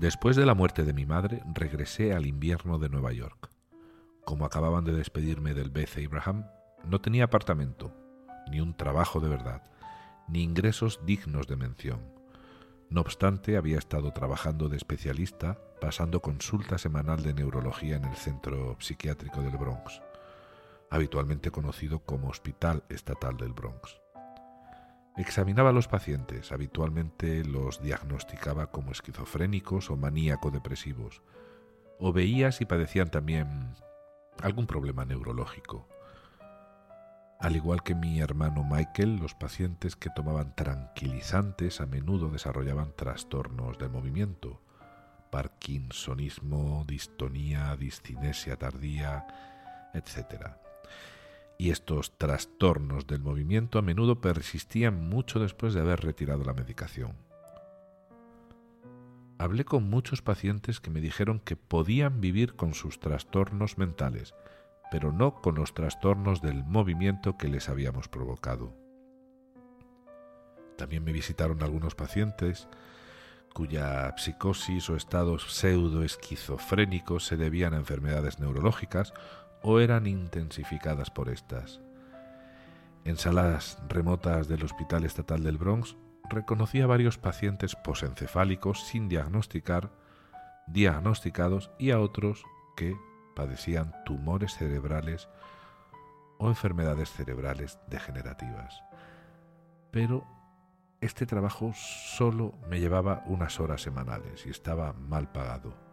Después de la muerte de mi madre, regresé al invierno de Nueva York. Como acababan de despedirme del Beth Abraham, no tenía apartamento, ni un trabajo de verdad, ni ingresos dignos de mención. No obstante, había estado trabajando de especialista, pasando consulta semanal de neurología en el Centro Psiquiátrico del Bronx, habitualmente conocido como Hospital Estatal del Bronx. Examinaba a los pacientes, habitualmente los diagnosticaba como esquizofrénicos o maníaco-depresivos, o veía si padecían también algún problema neurológico. Al igual que mi hermano Michael, los pacientes que tomaban tranquilizantes a menudo desarrollaban trastornos del movimiento, parkinsonismo, distonía, discinesia tardía, etc. Y estos trastornos del movimiento a menudo persistían mucho después de haber retirado la medicación. Hablé con muchos pacientes que me dijeron que podían vivir con sus trastornos mentales, pero no con los trastornos del movimiento que les habíamos provocado. También me visitaron algunos pacientes cuya psicosis o estados pseudoesquizofrénicos se debían a enfermedades neurológicas o eran intensificadas por estas. En salas remotas del Hospital Estatal del Bronx reconocí a varios pacientes posencefálicos sin diagnosticar, diagnosticados y a otros que padecían tumores cerebrales o enfermedades cerebrales degenerativas. Pero este trabajo solo me llevaba unas horas semanales y estaba mal pagado.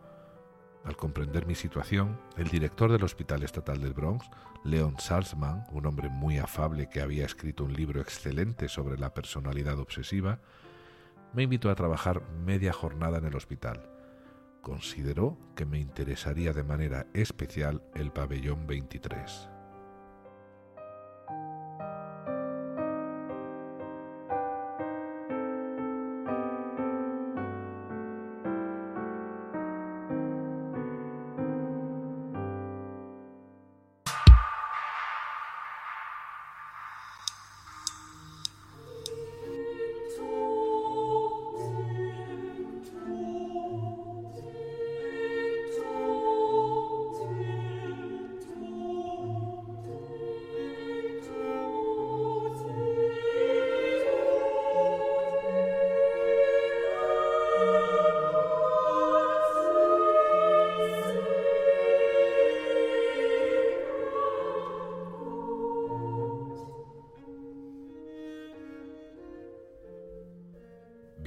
Al comprender mi situación, el director del Hospital Estatal del Bronx, Leon Salzman, un hombre muy afable que había escrito un libro excelente sobre la personalidad obsesiva, me invitó a trabajar media jornada en el hospital consideró que me interesaría de manera especial el pabellón 23.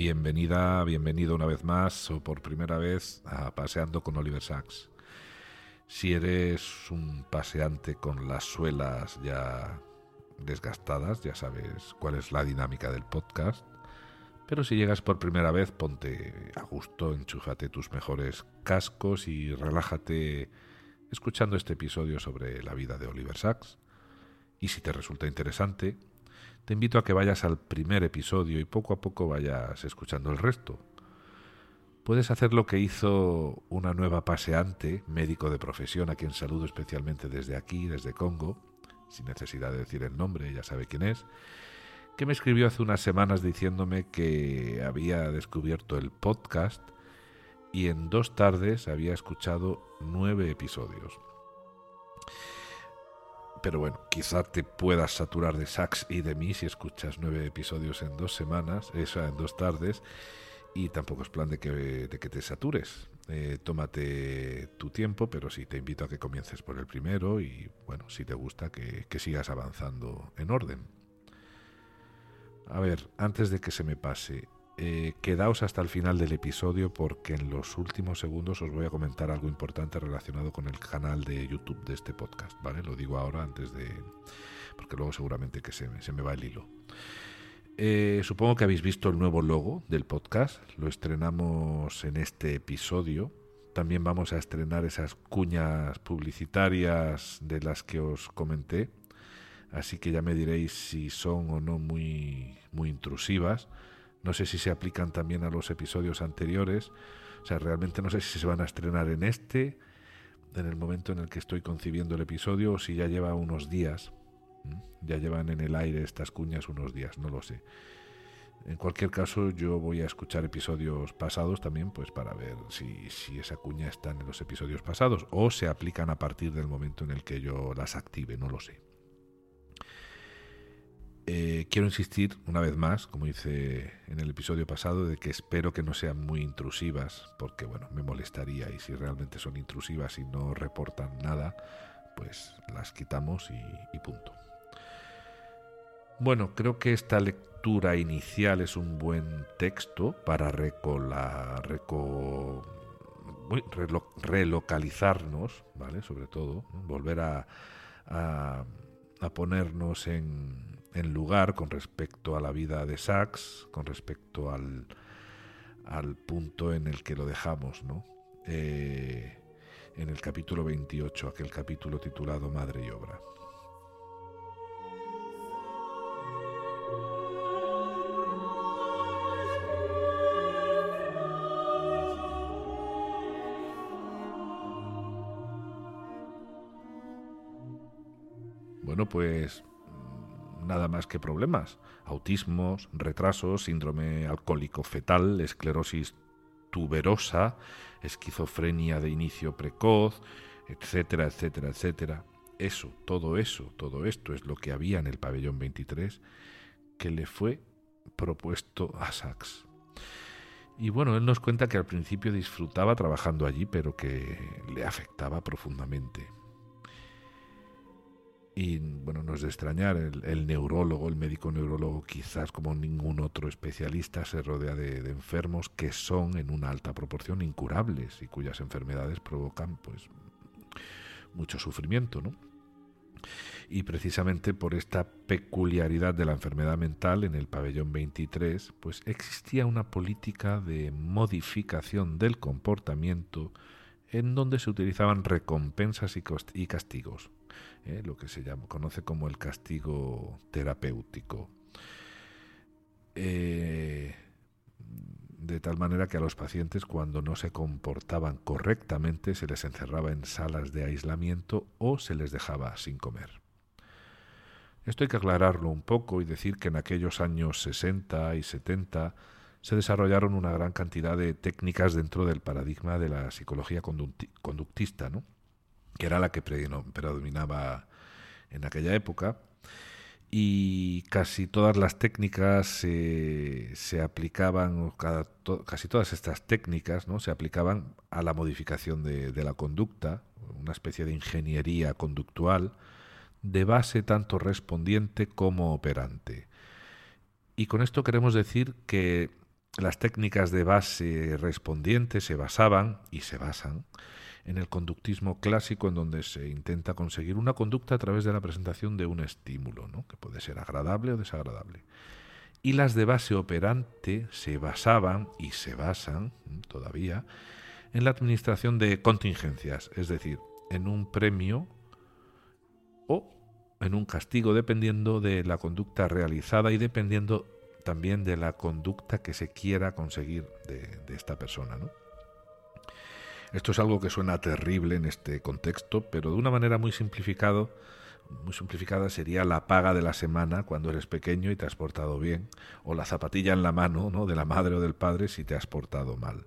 Bienvenida, bienvenido una vez más o por primera vez a Paseando con Oliver Sacks. Si eres un paseante con las suelas ya desgastadas, ya sabes cuál es la dinámica del podcast. Pero si llegas por primera vez, ponte a gusto, enchúfate tus mejores cascos y relájate escuchando este episodio sobre la vida de Oliver Sacks. Y si te resulta interesante, te invito a que vayas al primer episodio y poco a poco vayas escuchando el resto. Puedes hacer lo que hizo una nueva paseante, médico de profesión, a quien saludo especialmente desde aquí, desde Congo, sin necesidad de decir el nombre, ya sabe quién es, que me escribió hace unas semanas diciéndome que había descubierto el podcast y en dos tardes había escuchado nueve episodios pero bueno, quizá te puedas saturar de Sax y de mí si escuchas nueve episodios en dos semanas, eso en dos tardes, y tampoco es plan de que, de que te satures. Eh, tómate tu tiempo, pero sí te invito a que comiences por el primero y bueno, si te gusta que, que sigas avanzando en orden. A ver, antes de que se me pase, eh, quedaos hasta el final del episodio porque en los últimos segundos os voy a comentar algo importante relacionado con el canal de YouTube de este podcast, ¿vale? Lo digo ahora antes de... porque luego seguramente que se, me va el hilo. Eh, supongo que habéis visto el nuevo logo del podcast, lo estrenamos en este episodio. También vamos a estrenar esas cuñas publicitarias de las que os comenté, así que ya me diréis si son o no muy, muy intrusivas no sé si se aplican también a los episodios anteriores. O sea, realmente no sé si se van a estrenar en este, en el momento en el que estoy concibiendo el episodio, o si ya lleva unos días. Ya llevan en el aire estas cuñas unos días, no lo sé. En cualquier caso, yo voy a escuchar episodios pasados también, pues para ver si, si esa cuña está en los episodios pasados o se aplican a partir del momento en el que yo las active, no lo sé. Eh, quiero insistir una vez más, como hice en el episodio pasado, de que espero que no sean muy intrusivas, porque bueno, me molestaría y si realmente son intrusivas y no reportan nada, pues las quitamos y, punto. Bueno, creo que esta lectura inicial es un buen texto para relocalizarnos, ¿vale? Sobre todo, volver a, a ponernos en, en lugar con respecto a la vida de Sachs, con respecto al, al punto en el que lo dejamos, ¿no? Eh, en el capítulo 28, aquel capítulo titulado Madre y Obra. Bueno, pues nada más que problemas. Autismos, retrasos, síndrome alcohólico fetal, esclerosis tuberosa, esquizofrenia de inicio precoz, etcétera, etcétera, etcétera. Eso, todo eso, todo esto es lo que había en el pabellón 23 que le fue propuesto a Sachs. Y bueno, él nos cuenta que al principio disfrutaba trabajando allí, pero que le afectaba profundamente. Y bueno, no es de extrañar, el, neurólogo, el médico neurólogo, quizás como ningún otro especialista, se rodea de, enfermos que son en una alta proporción incurables y cuyas enfermedades provocan pues mucho sufrimiento, ¿no? Y precisamente por esta peculiaridad de la enfermedad mental en el pabellón 23, pues existía una política de modificación del comportamiento en donde se utilizaban recompensas y castigos ¿eh? lo que se llama, conoce como el castigo terapéutico. Eh, de tal manera que a los pacientes cuando no se comportaban correctamente se les encerraba en salas de aislamiento o se les dejaba sin comer. Esto hay que aclararlo un poco y decir que en aquellos años 60 y 70 se desarrollaron una gran cantidad de técnicas dentro del paradigma de la psicología conductista, ¿no? Que era la que predominaba en aquella época, y casi todas las técnicas se aplicaban, casi todas estas técnicas ¿no? se aplicaban a la modificación de, de la conducta, una especie de ingeniería conductual de base tanto respondiente como operante. Y con esto queremos decir que las técnicas de base respondiente se basaban y se basan en el conductismo clásico en donde se intenta conseguir una conducta a través de la presentación de un estímulo, ¿no? que puede ser agradable o desagradable. Y las de base operante se basaban y se basan todavía en la administración de contingencias, es decir, en un premio o en un castigo dependiendo de la conducta realizada y dependiendo también de la conducta que se quiera conseguir de, de esta persona. ¿no? Esto es algo que suena terrible en este contexto, pero de una manera muy simplificado, muy simplificada sería la paga de la semana cuando eres pequeño y te has portado bien, o la zapatilla en la mano, ¿no? de la madre o del padre si te has portado mal.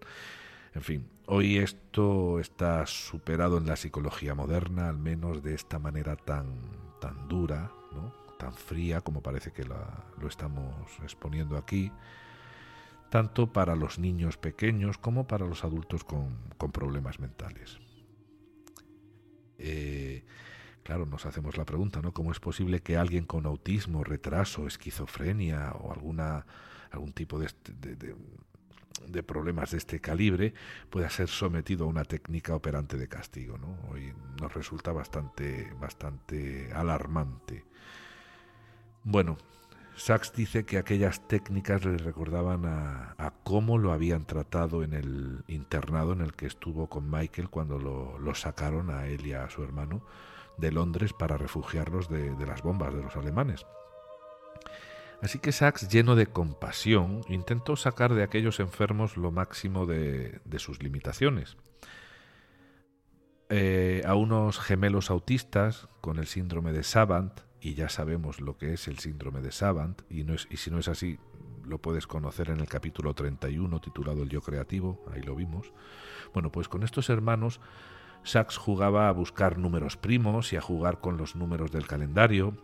En fin, hoy esto está superado en la psicología moderna, al menos de esta manera tan, tan dura, ¿no? tan fría como parece que lo estamos exponiendo aquí tanto para los niños pequeños como para los adultos con, problemas mentales. Eh, claro, nos hacemos la pregunta, ¿no? ¿Cómo es posible que alguien con autismo, retraso, esquizofrenia o alguna, algún tipo de, de, problemas de este calibre pueda ser sometido a una técnica operante de castigo? ¿no? Hoy nos resulta bastante, bastante alarmante. Bueno, Sachs dice que aquellas técnicas le recordaban a, cómo lo habían tratado en el internado en el que estuvo con Michael cuando lo, sacaron a él y a su hermano de Londres para refugiarlos de, las bombas de los alemanes. Así que Sachs, lleno de compasión, intentó sacar de aquellos enfermos lo máximo de, sus limitaciones. Eh, a unos gemelos autistas con el síndrome de Savant, y ya sabemos lo que es el síndrome de Savant, y, no es, y si no es así, lo puedes conocer en el capítulo 31 titulado El Yo Creativo, ahí lo vimos. Bueno, pues con estos hermanos Sachs jugaba a buscar números primos y a jugar con los números del calendario.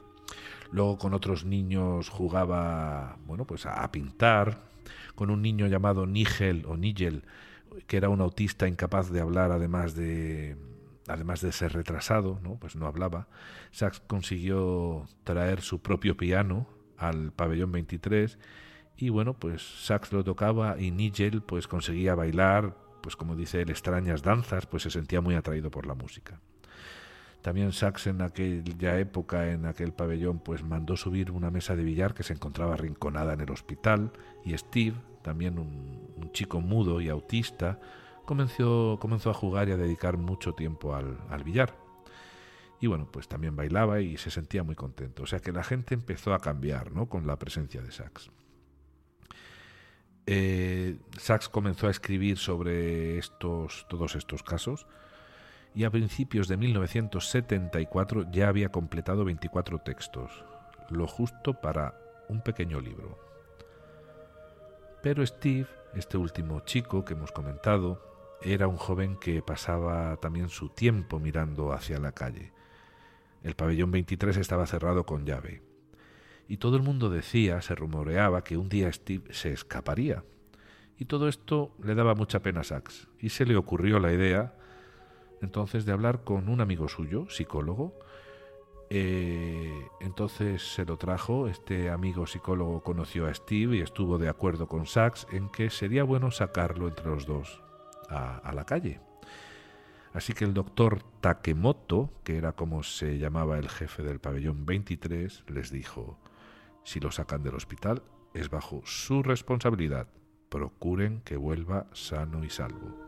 Luego con otros niños jugaba, bueno, pues a, pintar. Con un niño llamado Nigel o Nigel, que era un autista incapaz de hablar, además de además de ser retrasado, ¿no? pues no hablaba. Sachs consiguió traer su propio piano al pabellón 23 y bueno, pues Sachs lo tocaba y Nigel pues conseguía bailar pues como dice él, extrañas danzas, pues se sentía muy atraído por la música. También Sachs en aquella época, en aquel pabellón, pues mandó subir una mesa de billar que se encontraba arrinconada en el hospital y Steve, también un, chico mudo y autista, comenzó, comenzó, a jugar y a dedicar mucho tiempo al, al billar. Y bueno, pues también bailaba y se sentía muy contento. O sea que la gente empezó a cambiar, ¿no? Con la presencia de Sachs eh, Sachs comenzó a escribir sobre estos, todos estos casos y a principios de 1974 ya había completado 24 textos, lo justo para un pequeño libro. Pero Steve, este último chico que hemos comentado, era un joven que pasaba también su tiempo mirando hacia la calle. El pabellón 23 estaba cerrado con llave y todo el mundo decía, se rumoreaba, que un día Steve se escaparía. Y todo esto le daba mucha pena a Sachs, y se le ocurrió la idea entonces de hablar con un amigo suyo, psicólogo. Eh, entonces se lo trajo, este amigo psicólogo conoció a Steve y estuvo de acuerdo con Sachs en que sería bueno sacarlo entre los dos a, la calle. Así que el doctor Takemoto, que era como se llamaba el jefe del pabellón 23, les dijo, si lo sacan del hospital, es bajo su responsabilidad. Procuren que vuelva sano y salvo.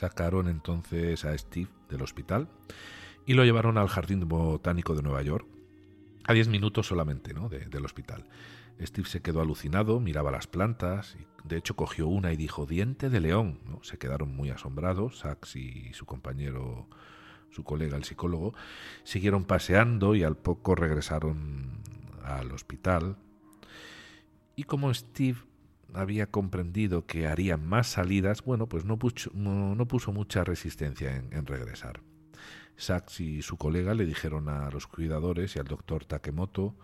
Sacaron entonces a Steve del hospital y lo llevaron al Jardín Botánico de Nueva York, a 10 minutos solamente ¿no? del hospital. Steve se quedó alucinado, miraba las plantas, y de hecho cogió una y dijo diente de león. ¿no? Se quedaron muy asombrados, Sachs y su compañero, su colega, el psicólogo, siguieron paseando y al poco regresaron al hospital. Y como Steve había comprendido que haría más salidas, bueno, pues no puso, no, puso mucha resistencia en, regresar. Sachs y su colega le dijeron a los cuidadores y al doctor Takemoto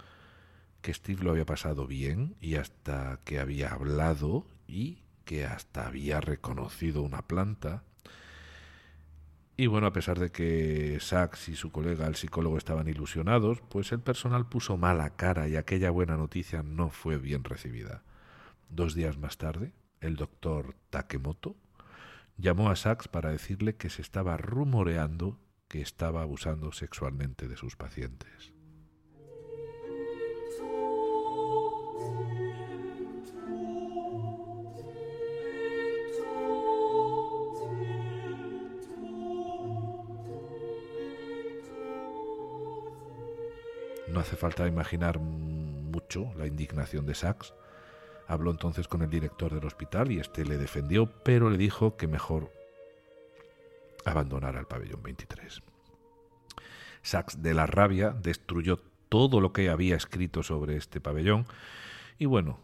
que Steve lo había pasado bien y hasta que había hablado y que hasta había reconocido una planta. Y bueno, a pesar de que Sachs y su colega, el psicólogo, estaban ilusionados, pues el personal puso mala cara y aquella buena noticia no fue bien recibida. Dos días más tarde, el doctor Takemoto llamó a Sachs para decirle que se estaba rumoreando que estaba abusando sexualmente de sus pacientes. No hace falta imaginar mucho la indignación de Sachs Habló entonces con el director del hospital y éste le defendió, pero le dijo que mejor abandonara el pabellón 23. Sachs, de la rabia, destruyó todo lo que había escrito sobre este pabellón y bueno,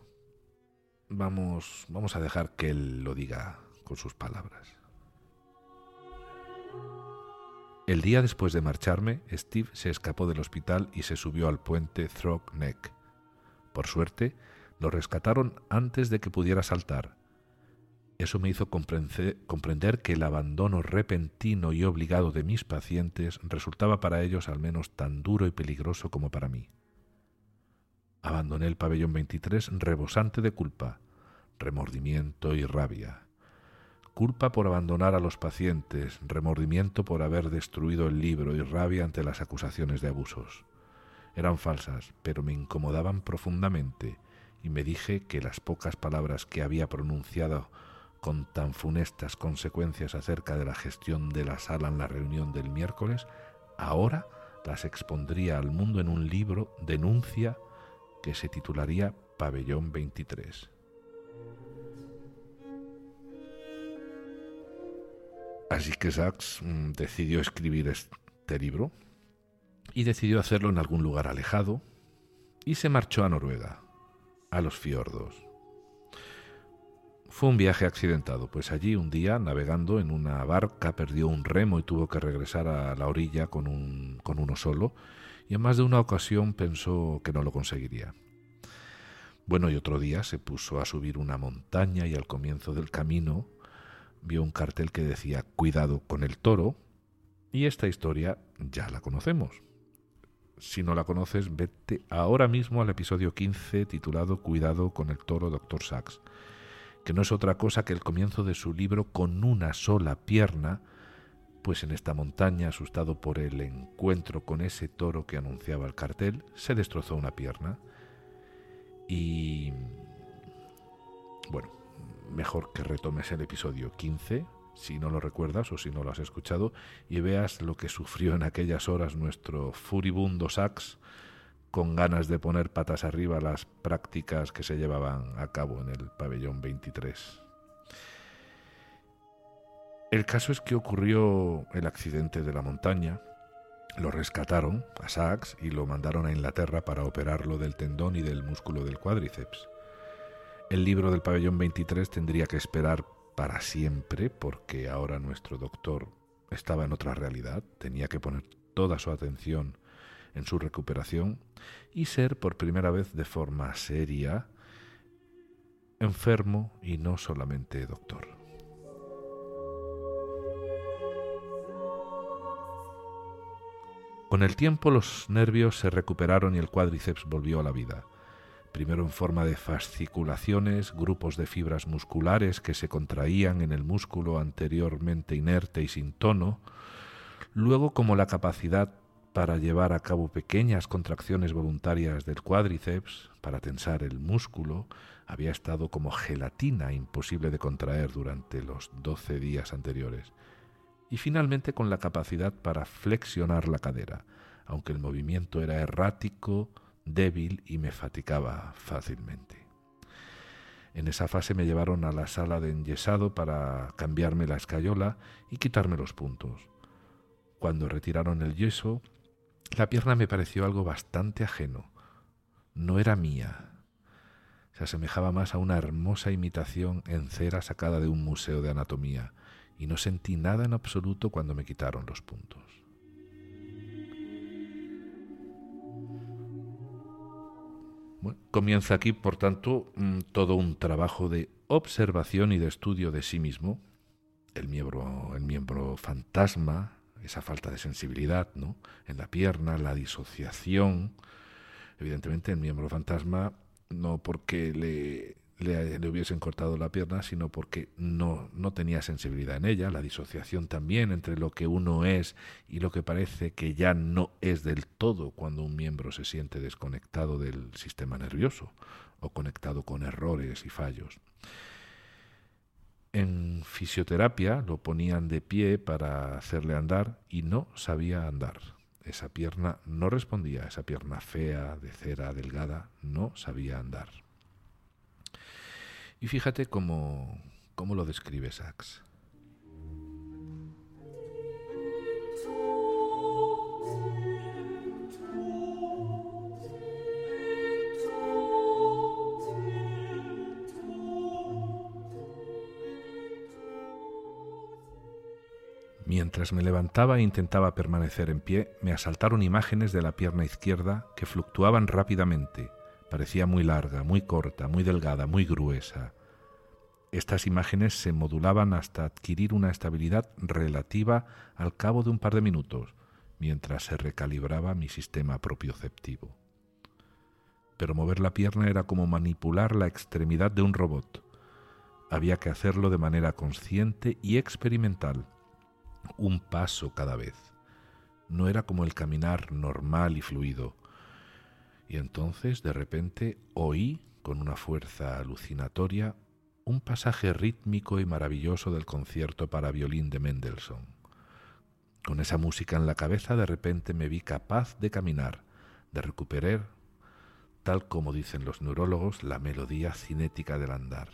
vamos, vamos a dejar que él lo diga con sus palabras. El día después de marcharme, Steve se escapó del hospital y se subió al puente Throck Neck. Por suerte, lo rescataron antes de que pudiera saltar. Eso me hizo comprender que el abandono repentino y obligado de mis pacientes resultaba para ellos al menos tan duro y peligroso como para mí. Abandoné el pabellón 23 rebosante de culpa, remordimiento y rabia. Culpa por abandonar a los pacientes, remordimiento por haber destruido el libro y rabia ante las acusaciones de abusos. Eran falsas, pero me incomodaban profundamente y me dije que las pocas palabras que había pronunciado con tan funestas consecuencias acerca de la gestión de la sala en la reunión del miércoles, ahora las expondría al mundo en un libro denuncia que se titularía Pabellón 23. Así que Sachs mm, decidió escribir este libro y decidió hacerlo en algún lugar alejado y se marchó a Noruega, a los fiordos. Fue un viaje accidentado, pues allí un día, navegando en una barca, perdió un remo y tuvo que regresar a la orilla con, un, con uno solo, y en más de una ocasión pensó que no lo conseguiría. Bueno, y otro día se puso a subir una montaña y al comienzo del camino vio un cartel que decía Cuidado con el toro, y esta historia ya la conocemos. Si no la conoces, vete ahora mismo al episodio 15 titulado Cuidado con el toro, Dr. Sachs que no es otra cosa que el comienzo de su libro con una sola pierna, pues en esta montaña, asustado por el encuentro con ese toro que anunciaba el cartel, se destrozó una pierna. Y bueno, mejor que retomes el episodio 15, si no lo recuerdas o si no lo has escuchado, y veas lo que sufrió en aquellas horas nuestro furibundo Sax con ganas de poner patas arriba las prácticas que se llevaban a cabo en el pabellón 23. El caso es que ocurrió el accidente de la montaña, lo rescataron a Sachs y lo mandaron a Inglaterra para operarlo del tendón y del músculo del cuádriceps. El libro del pabellón 23 tendría que esperar para siempre porque ahora nuestro doctor estaba en otra realidad, tenía que poner toda su atención en su recuperación y ser por primera vez de forma seria enfermo y no solamente doctor. Con el tiempo los nervios se recuperaron y el cuádriceps volvió a la vida, primero en forma de fasciculaciones, grupos de fibras musculares que se contraían en el músculo anteriormente inerte y sin tono, luego como la capacidad para llevar a cabo pequeñas contracciones voluntarias del cuádriceps, para tensar el músculo, había estado como gelatina imposible de contraer durante los doce días anteriores, y finalmente con la capacidad para flexionar la cadera, aunque el movimiento era errático, débil y me fatigaba fácilmente. En esa fase me llevaron a la sala de enyesado para cambiarme la escayola y quitarme los puntos. Cuando retiraron el yeso, la pierna me pareció algo bastante ajeno. No era mía. Se asemejaba más a una hermosa imitación en cera sacada de un museo de anatomía, y no sentí nada en absoluto cuando me quitaron los puntos. Comienza aquí, por tanto, mm, todo un trabajo de observación y de estudio de sí mismo, el miembro, el miembro fantasma, esa falta de sensibilidad ¿no? en la pierna, la disociación. Evidentemente el miembro fantasma no porque le, le, hubiesen cortado la pierna, sino porque no, no tenía sensibilidad en ella, la disociación también entre lo que uno es y lo que parece que ya no es del todo cuando un miembro se siente desconectado del sistema nervioso o conectado con errores y fallos. En fisioterapia lo ponían de pie para hacerle andar y no sabía andar. Esa pierna no respondía, esa pierna fea, de cera, delgada, no sabía andar. Y fíjate cómo, cómo lo describe Sachs. Mientras me levantaba e intentaba permanecer en pie, me asaltaron imágenes de la pierna izquierda que fluctuaban rápidamente. Parecía muy larga, muy corta, muy delgada, muy gruesa. Estas imágenes se modulaban hasta adquirir una estabilidad relativa al cabo de un par de minutos, mientras se recalibraba mi sistema propioceptivo. Pero mover la pierna era como manipular la extremidad de un robot. Había que hacerlo de manera consciente y experimental, un paso cada vez. No era como el caminar normal y fluido. Y entonces de repente oí con una fuerza alucinatoria, un pasaje rítmico y maravilloso del concierto para violín de Mendelssohn. Con esa música en la cabeza de repente me vi capaz de caminar, de recuperar, tal como dicen los neurólogos, la melodía cinética del andar.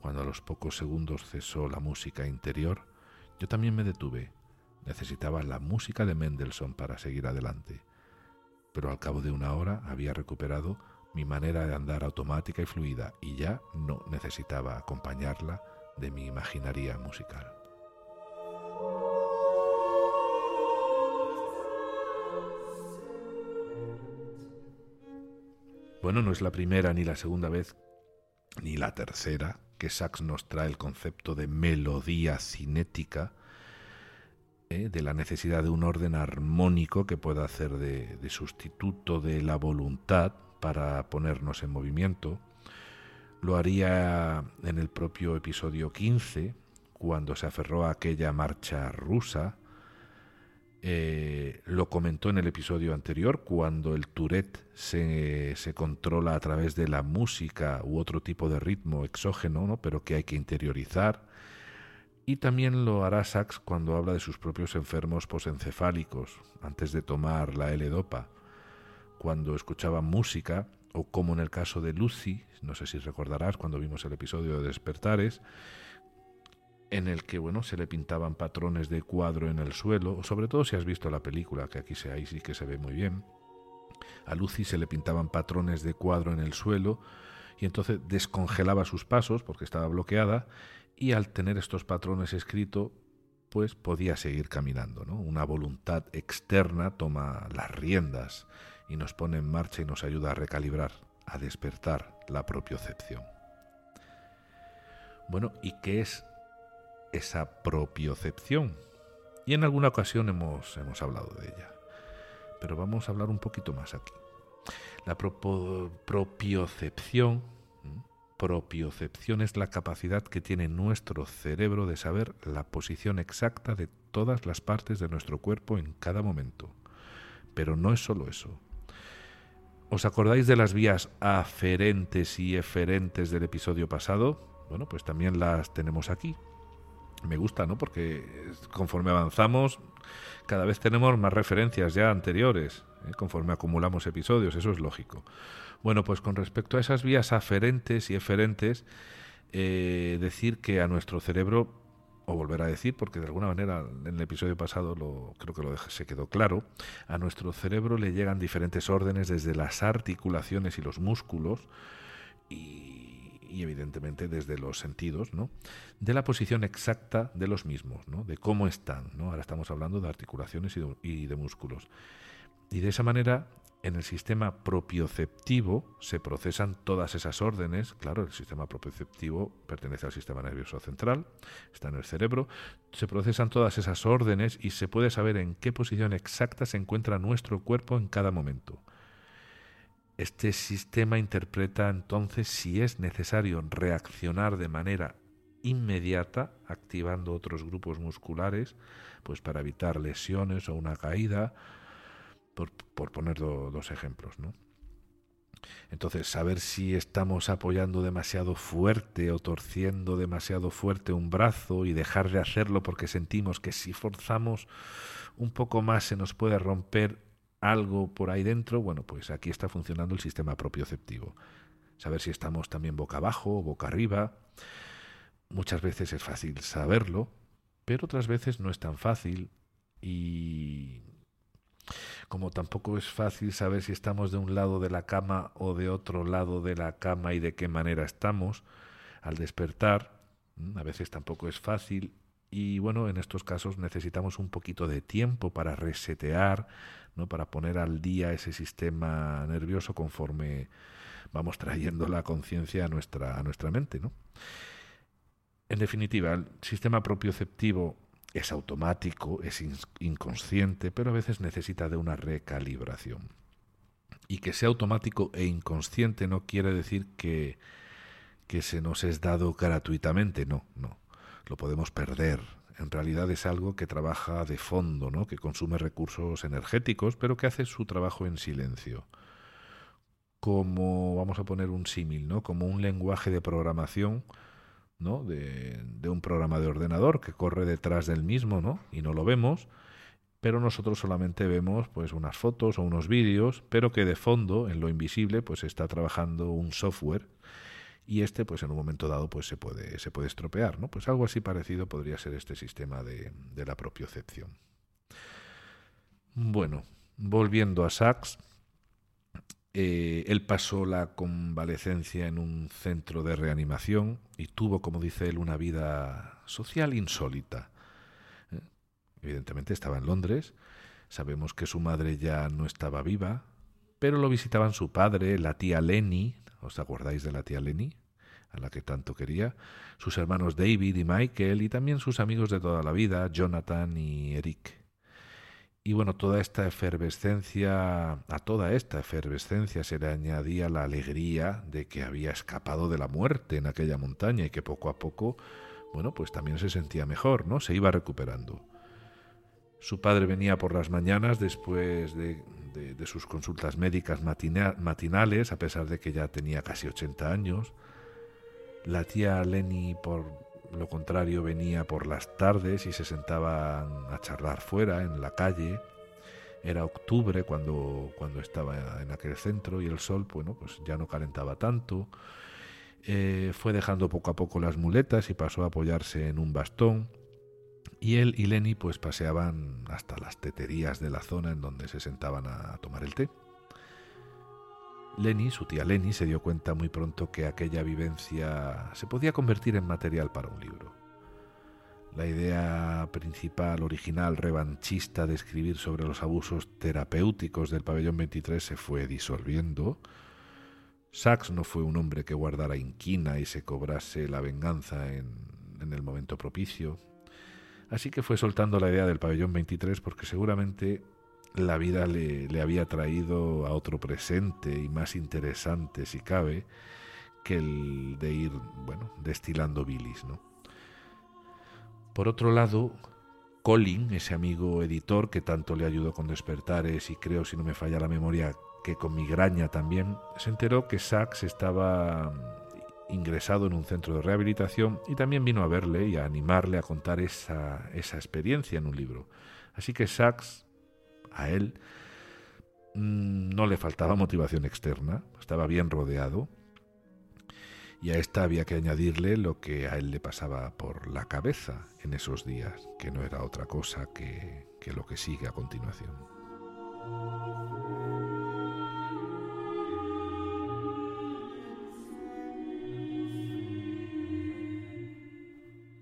Cuando a los pocos segundos cesó la música interior, yo también me detuve. Necesitaba la música de Mendelssohn para seguir adelante. Pero al cabo de una hora había recuperado mi manera de andar automática y fluida y ya no necesitaba acompañarla de mi imaginaría musical. Bueno, no es la primera ni la segunda vez ni la tercera que Sachs nos trae el concepto de melodía cinética, ¿eh? de la necesidad de un orden armónico que pueda hacer de, sustituto de la voluntad para ponernos en movimiento. Lo haría en el propio episodio 15, cuando se aferró a aquella marcha rusa. Eh, lo comentó en el episodio anterior, cuando el Tourette se, se, controla a través de la música u otro tipo de ritmo exógeno, ¿no? pero que hay que interiorizar. Y también lo hará Sachs cuando habla de sus propios enfermos posencefálicos, antes de tomar la L-Dopa cuando escuchaba música, o como en el caso de Lucy, no sé si recordarás cuando vimos el episodio de Despertares, en el que bueno, se le pintaban patrones de cuadro en el suelo, sobre todo si has visto la película, que aquí se, ahí que se ve muy bien. A Lucy se le pintaban patrones de cuadro en el suelo y entonces descongelaba sus pasos porque estaba bloqueada y al tener estos patrones escritos pues podía seguir caminando. ¿no? Una voluntad externa toma las riendas y nos pone en marcha y nos ayuda a recalibrar, a despertar la propiocepción. Bueno, ¿y qué es esa propiocepción? Y en alguna ocasión hemos, hemos hablado de ella, pero vamos a hablar un poquito más aquí. La propiocepción, propiocepción es la capacidad que tiene nuestro cerebro de saber la posición exacta de todas las partes de nuestro cuerpo en cada momento. Pero no es solo eso. ¿Os acordáis de las vías aferentes y eferentes del episodio pasado? Bueno, pues también las tenemos aquí. Me gusta, ¿no? Porque conforme avanzamos, cada vez tenemos más referencias ya anteriores, ¿eh? conforme acumulamos episodios, eso es lógico. Bueno, pues con respecto a esas vías aferentes y eferentes, eh, decir que a nuestro cerebro o volver a decir, porque de alguna manera en el episodio pasado lo, creo que lo se quedó claro, a nuestro cerebro le llegan diferentes órdenes desde las articulaciones y los músculos y, evidentemente desde los sentidos, ¿no? de la posición exacta de los mismos, ¿no? de cómo están. ¿no? Ahora estamos hablando de articulaciones y de músculos. Y de esa manera en el sistema propioceptivo se procesan todas esas órdenes. Claro, el sistema propioceptivo pertenece al sistema nervioso central, está en el cerebro. Se procesan todas esas órdenes y se puede saber en qué posición exacta se encuentra nuestro cuerpo en cada momento. Este sistema interpreta entonces si es necesario reaccionar de manera inmediata, activando otros grupos musculares, pues para evitar lesiones o una caída, por, poner dos ejemplos, ¿no? Entonces, saber si estamos apoyando demasiado fuerte o torciendo demasiado fuerte un brazo y dejar de hacerlo porque sentimos que si forzamos un poco más se nos puede romper algo por ahí dentro, bueno, pues aquí está funcionando el sistema propioceptivo. Saber si estamos también boca abajo o boca arriba. Muchas veces es fácil saberlo, pero otras veces no es tan fácil y como tampoco es fácil saber si estamos de un lado de la cama o de otro lado de la cama y de qué manera estamos al despertar, a veces tampoco es fácil y bueno, en estos casos necesitamos un poquito de tiempo para resetear, ¿no? para poner al día ese sistema nervioso conforme vamos trayendo la conciencia a nuestra, a nuestra mente. ¿no? En definitiva, el sistema propioceptivo es automático, es inconsciente, pero a veces necesita de una recalibración. Y que sea automático e inconsciente no quiere decir que, que se nos es dado gratuitamente, no, no. Lo podemos perder. En realidad es algo que trabaja de fondo, ¿no? que consume recursos energéticos, pero que hace su trabajo en silencio. como, vamos a poner un símil, ¿no? Como un lenguaje de programación, ¿no? De, de, un programa de ordenador que corre detrás del mismo, ¿no? Y no lo vemos, pero nosotros solamente vemos pues unas fotos o unos vídeos, pero que de fondo, en lo invisible, pues está trabajando un software y este pues en un momento dado pues se puede se puede estropear, ¿no? Pues algo así parecido podría ser este sistema de, de la propiocepción. Bueno, volviendo a Sachs, eh, él pasó la convalecencia en un centro de reanimación y tuvo, como dice él, una vida social insólita. Eh, evidentemente estaba en Londres, sabemos que su madre ya no estaba viva, pero lo visitaban su padre, la tía Lenny, ¿os acordáis de la tía Lenny? a la que tanto quería, sus hermanos David y Michael y también sus amigos de toda la vida, Jonathan y Eric. Y bueno, toda esta efervescencia, a toda esta efervescencia se le añadía la alegría de que había escapado de la muerte en aquella montaña y que poco a poco, bueno, pues también se sentía mejor, ¿no? Se iba recuperando. Su padre venía por las mañanas después de, de, sus consultas médicas matinales, a pesar de que ya tenía casi 80 años. La tía Lenny, por lo contrario, venía por las tardes y se sentaban a charlar fuera, en la calle. Era octubre cuando, cuando estaba en aquel centro y el sol, bueno, pues ya no calentaba tanto. Eh, fue dejando poco a poco las muletas y pasó a apoyarse en un bastón. Y él y Lenny pues paseaban hasta las teterías de la zona en donde se sentaban a tomar el té. Lenny, su tía Lenny, se dio cuenta muy pronto que aquella vivencia se podía convertir en material para un libro. La idea principal, original, revanchista de escribir sobre los abusos terapéuticos del pabellón 23 se fue disolviendo. Sachs no fue un hombre que guardara inquina y se cobrase la venganza en, en el momento propicio. Así que fue soltando la idea del pabellón 23 porque seguramente la vida le, había traído a otro presente y más interesante, si cabe, que el de ir, bueno, destilando bilis, ¿no? Por otro lado, Colin, ese amigo editor que tanto le ayudó con Despertares y creo, si no me falla la memoria, que con migraña también, se enteró que Sachs estaba ingresado en un centro de rehabilitación y también vino a verle y a animarle a contar esa, esa experiencia en un libro. Así que Sachs a él mm, no le faltaba motivación externa, estaba bien rodeado, y a esta había que añadirle lo que a él le pasaba por la cabeza en esos días, que no era otra cosa que, que lo que sigue a continuación.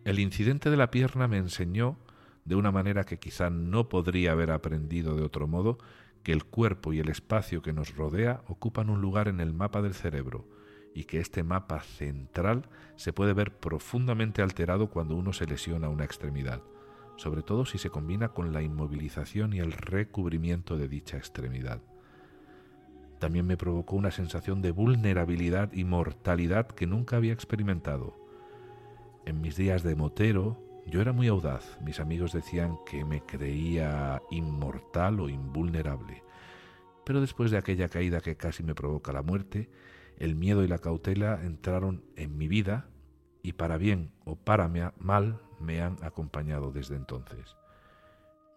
El incidente de la pierna me enseñó de una manera que quizá no podría haber aprendido de otro modo, que el cuerpo y el espacio que nos rodea ocupan un lugar en el mapa del cerebro y que este mapa central se puede ver profundamente alterado cuando uno se lesiona una extremidad, sobre todo si se combina con la inmovilización y el recubrimiento de dicha extremidad. También me provocó una sensación de vulnerabilidad y mortalidad que nunca había experimentado. En mis días de motero, yo era muy audaz, mis amigos decían que me creía inmortal o invulnerable, pero después de aquella caída que casi me provoca la muerte, el miedo y la cautela entraron en mi vida y para bien o para mal me han acompañado desde entonces.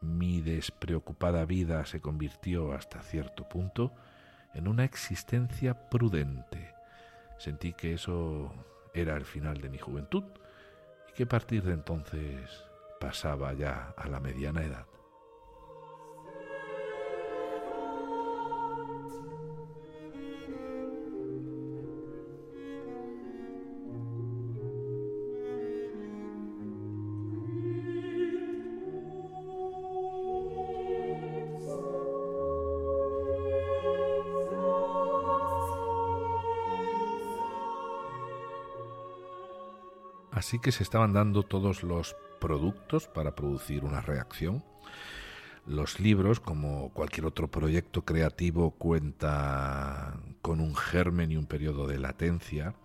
Mi despreocupada vida se convirtió hasta cierto punto en una existencia prudente. Sentí que eso era el final de mi juventud que a partir de entonces pasaba ya a la mediana edad. Así que se estaban dando todos los productos para producir una reacción. Los libros, como cualquier otro proyecto creativo, cuenta con un germen y un periodo de latencia.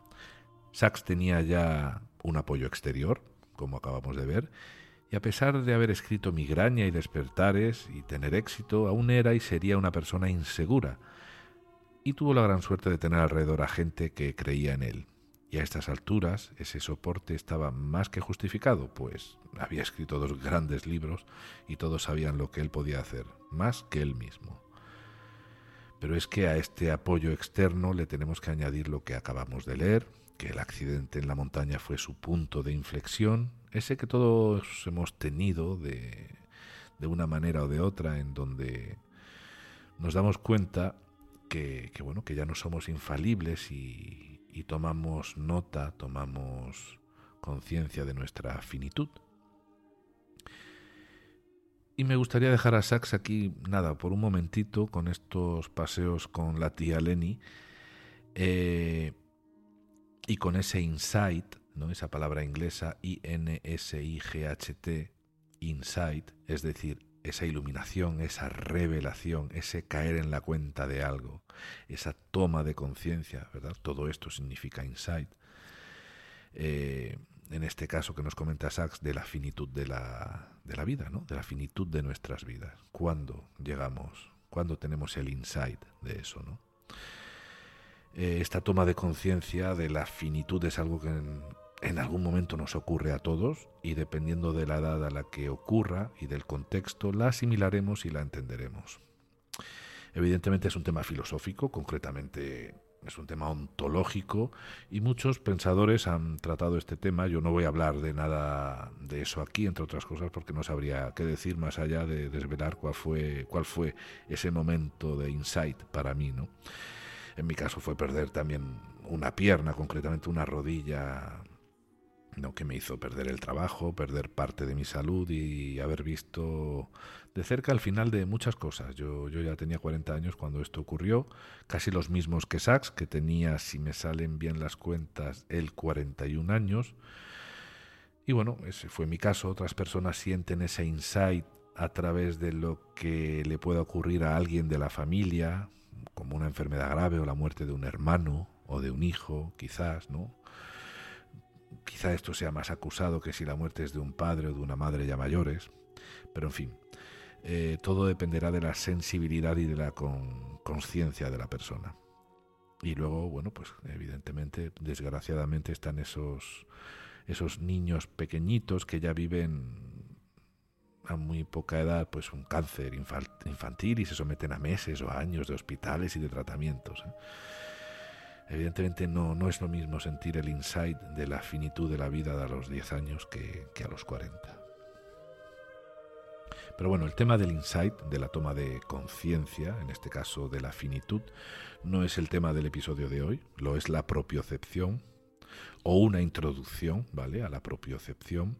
Sachs tenía ya un apoyo exterior, como acabamos de ver, y a pesar de haber escrito Migraña y Despertares y tener éxito, aún era y sería una persona insegura. y tuvo la gran suerte de tener alrededor a gente que creía en él. Y a estas alturas ese soporte estaba más que justificado, pues había escrito dos grandes libros y todos sabían lo que él podía hacer, más que él mismo. Pero es que a este apoyo externo le tenemos que añadir lo que acabamos de leer, que el accidente en la montaña fue su punto de inflexión, ese que todos hemos tenido de, de una manera o de otra, en donde nos damos cuenta que, bueno, que ya no somos infalibles y, y tomamos nota, tomamos conciencia de nuestra finitud. Y me gustaría dejar a Sax aquí, nada, por un momentito, con estos paseos con la tía Lenny eh, y con ese insight, ¿no? esa palabra inglesa, I-N-S-I-G-H-T, insight, es decir, esa iluminación, esa revelación, ese caer en la cuenta de algo, esa toma de conciencia, ¿verdad? Todo esto significa insight. Eh, en este caso que nos comenta Sachs, de la finitud de la, de la vida, ¿no? de la finitud de nuestras vidas. ¿Cuándo llegamos? ¿Cuándo tenemos el insight de eso? ¿no? Eh, esta toma de conciencia de la finitud es algo que en, algún momento nos ocurre a todos y dependiendo de la edad a la que ocurra y del contexto, la asimilaremos y la entenderemos. Evidentemente es un tema filosófico, concretamente es un tema ontológico y muchos pensadores han tratado este tema. Yo no voy a hablar de nada de eso aquí, entre otras cosas, porque no sabría qué decir más allá de desvelar cuál fue, cuál fue ese momento de insight para mí, ¿no? En mi caso fue perder también una pierna, concretamente una rodilla, ¿no? que me hizo perder el trabajo, perder parte de mi salud y haber visto de cerca al final de muchas cosas. Yo, yo ya tenía 40 años cuando esto ocurrió, casi los mismos que Sachs, que tenía, si me salen bien las cuentas, el 41 años. Y bueno, ese fue mi caso. Otras personas sienten ese insight a través de lo que le pueda ocurrir a alguien de la familia, como una enfermedad grave o la muerte de un hermano o de un hijo, quizás, ¿no? Quizá esto sea más acusado que si la muerte es de un padre o de una madre ya mayores. Pero en fin, eh, todo dependerá de la sensibilidad y de la conciencia de la persona. Y luego, bueno, pues evidentemente, desgraciadamente están esos, esos niños pequeñitos que ya viven a muy poca edad pues un cáncer infantil y se someten a meses o años de hospitales y de tratamientos. ¿eh? Evidentemente no, no es lo mismo sentir el insight de la finitud de la vida a los 10 años que, que a los 40. Pero bueno, el tema del insight, de la toma de conciencia, en este caso de la finitud, no es el tema del episodio de hoy, lo es la propiocepción o una introducción, ¿vale? A la propiocepción.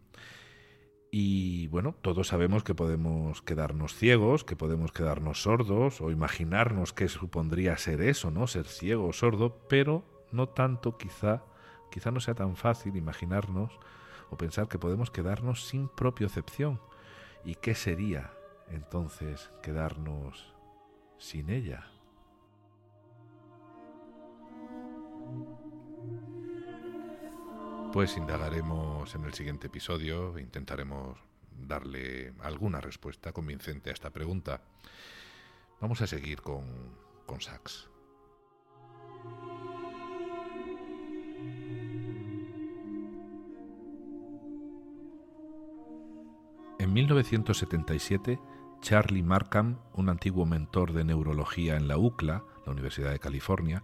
Y bueno, todos sabemos que podemos quedarnos ciegos, que podemos quedarnos sordos o imaginarnos qué supondría ser eso, ¿no? Ser ciego o sordo, pero no tanto quizá, quizá no sea tan fácil imaginarnos o pensar que podemos quedarnos sin propiocepción ¿Y qué sería entonces quedarnos sin ella? Pues indagaremos en el siguiente episodio, intentaremos darle alguna respuesta convincente a esta pregunta. Vamos a seguir con, con Sachs. En 1977, Charlie Markham, un antiguo mentor de neurología en la UCLA, la Universidad de California,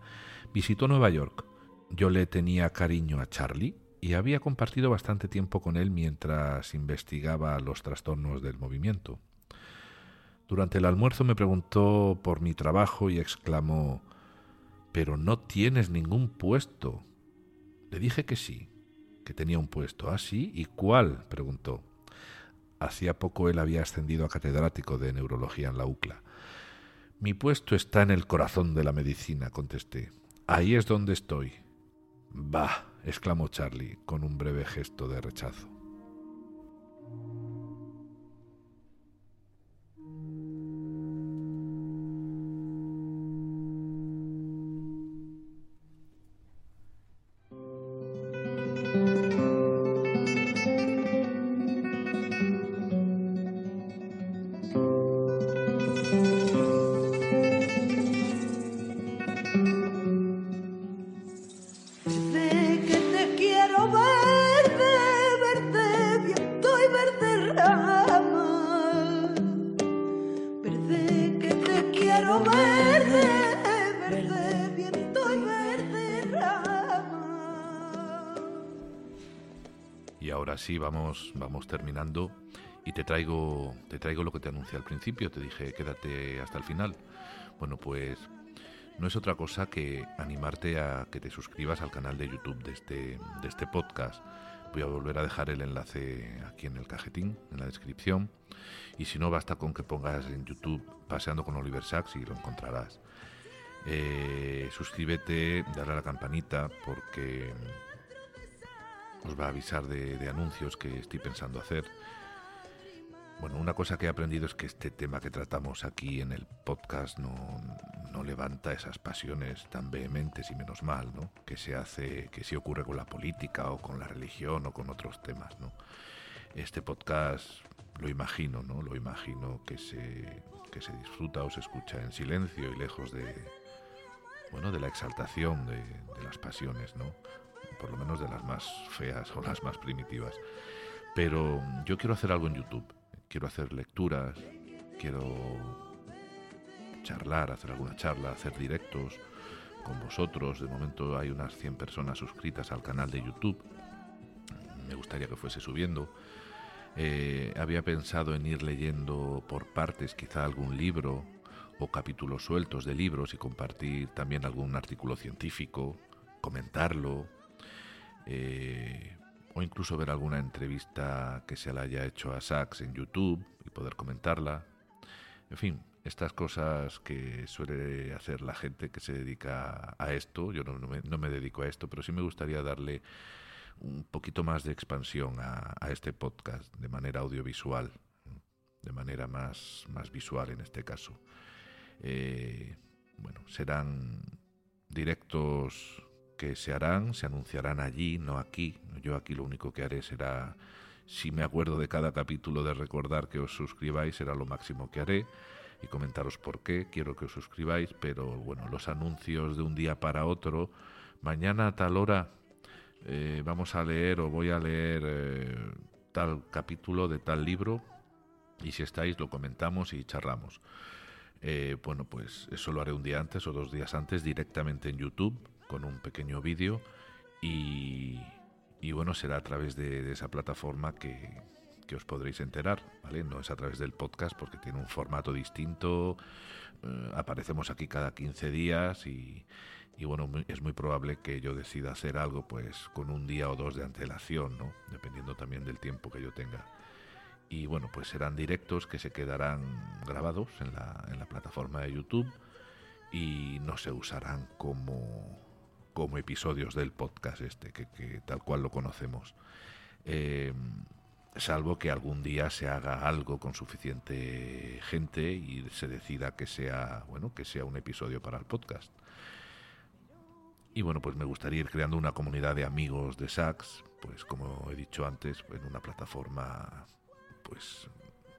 visitó Nueva York. Yo le tenía cariño a Charlie y había compartido bastante tiempo con él mientras investigaba los trastornos del movimiento. Durante el almuerzo me preguntó por mi trabajo y exclamó Pero no tienes ningún puesto. Le dije que sí, que tenía un puesto. ¿Ah, sí? ¿Y cuál? preguntó. Hacía poco él había ascendido a catedrático de neurología en la UCLA. Mi puesto está en el corazón de la medicina, contesté. Ahí es donde estoy. Bah, exclamó Charlie con un breve gesto de rechazo. Vamos, terminando y te traigo, te traigo lo que te anuncié al principio. Te dije, quédate hasta el final. Bueno, pues no es otra cosa que animarte a que te suscribas al canal de YouTube de este, de este podcast. Voy a volver a dejar el enlace aquí en el cajetín, en la descripción. Y si no, basta con que pongas en YouTube Paseando con Oliver Sacks y lo encontrarás. Eh, suscríbete, dale a la campanita porque os va a avisar de, anuncios que estoy pensando hacer. Bueno, una cosa que he aprendido es que este tema que tratamos aquí en el podcast no, no, levanta esas pasiones tan vehementes y menos mal, ¿no? Que se hace, que sí ocurre con la política o con la religión o con otros temas, ¿no? Este podcast lo imagino, ¿no? Lo imagino que se, que se disfruta o se escucha en silencio y lejos de, bueno, de la exaltación de, de las pasiones, ¿no? Por lo menos de las más feas o las más primitivas. Pero yo quiero hacer algo en YouTube, quiero hacer lecturas, quiero charlar, hacer alguna charla, hacer directos con vosotros. De momento hay unas 100 personas suscritas al canal de YouTube. Me gustaría que fuese subiendo. Eh, había pensado en ir leyendo por partes quizá algún libro o capítulos sueltos de libros y compartir también algún artículo científico, comentarlo, eh, o incluso ver alguna entrevista que se le haya hecho a Sachs en YouTube y poder comentarla. En fin, estas cosas que suele hacer la gente que se dedica a esto, yo no, me, dedico a esto, pero sí me gustaría darle un poquito más de expansión a, este podcast de manera audiovisual, de manera más, más visual en este caso. Eh, bueno, serán directos que se harán, se anunciarán allí, no aquí. Yo aquí lo único que haré será, si me acuerdo de cada capítulo, de recordar que os suscribáis, será lo máximo que haré y comentaros por qué quiero que os suscribáis, pero bueno, los anuncios de un día para otro, mañana a tal hora eh, vamos a leer o voy a leer eh, tal capítulo de tal libro y si estáis lo comentamos y charlamos. Eh, bueno, pues eso lo haré un día antes o dos días antes directamente en YouTube con un pequeño vídeo y, bueno, será a través de, esa plataforma que, os podréis enterar, ¿vale? No es a través del podcast porque tiene un formato distinto, eh, aparecemos aquí cada 15 días y, y, bueno, es muy probable que yo decida hacer algo pues con un día o dos de antelación, ¿no? Dependiendo también del tiempo que yo tenga. Y bueno, pues serán directos que se quedarán grabados en la, en la plataforma de YouTube y no se usarán como como episodios del podcast este, que, tal cual lo conocemos. Eh, salvo que algún día se haga algo con suficiente gente y se decida que sea, bueno, que sea un episodio para el podcast. Y bueno, pues me gustaría ir creando una comunidad de amigos de Sax, pues como he dicho antes, en una plataforma pues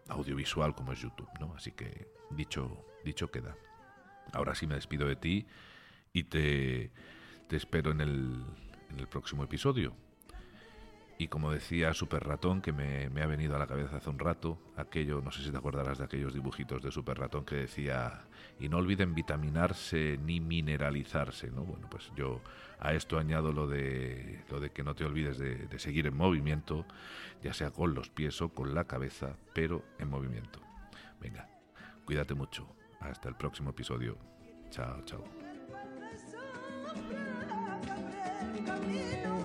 audiovisual como es YouTube, ¿no? Así que dicho dicho queda. Ahora sí me despido de ti y te te espero en el, próximo episodio. Y como decía Super Ratón, que me, ha venido a la cabeza hace un rato, aquello, no sé si te acordarás de aquellos dibujitos de Super Ratón que decía, y no olviden vitaminarse ni mineralizarse, ¿no? Bueno, pues yo a esto añado lo de, lo de que no te olvides de, de seguir en movimiento, ya sea con los pies o con la cabeza, pero en movimiento. Venga, cuídate mucho. Hasta el próximo episodio. Chao, chao. Camino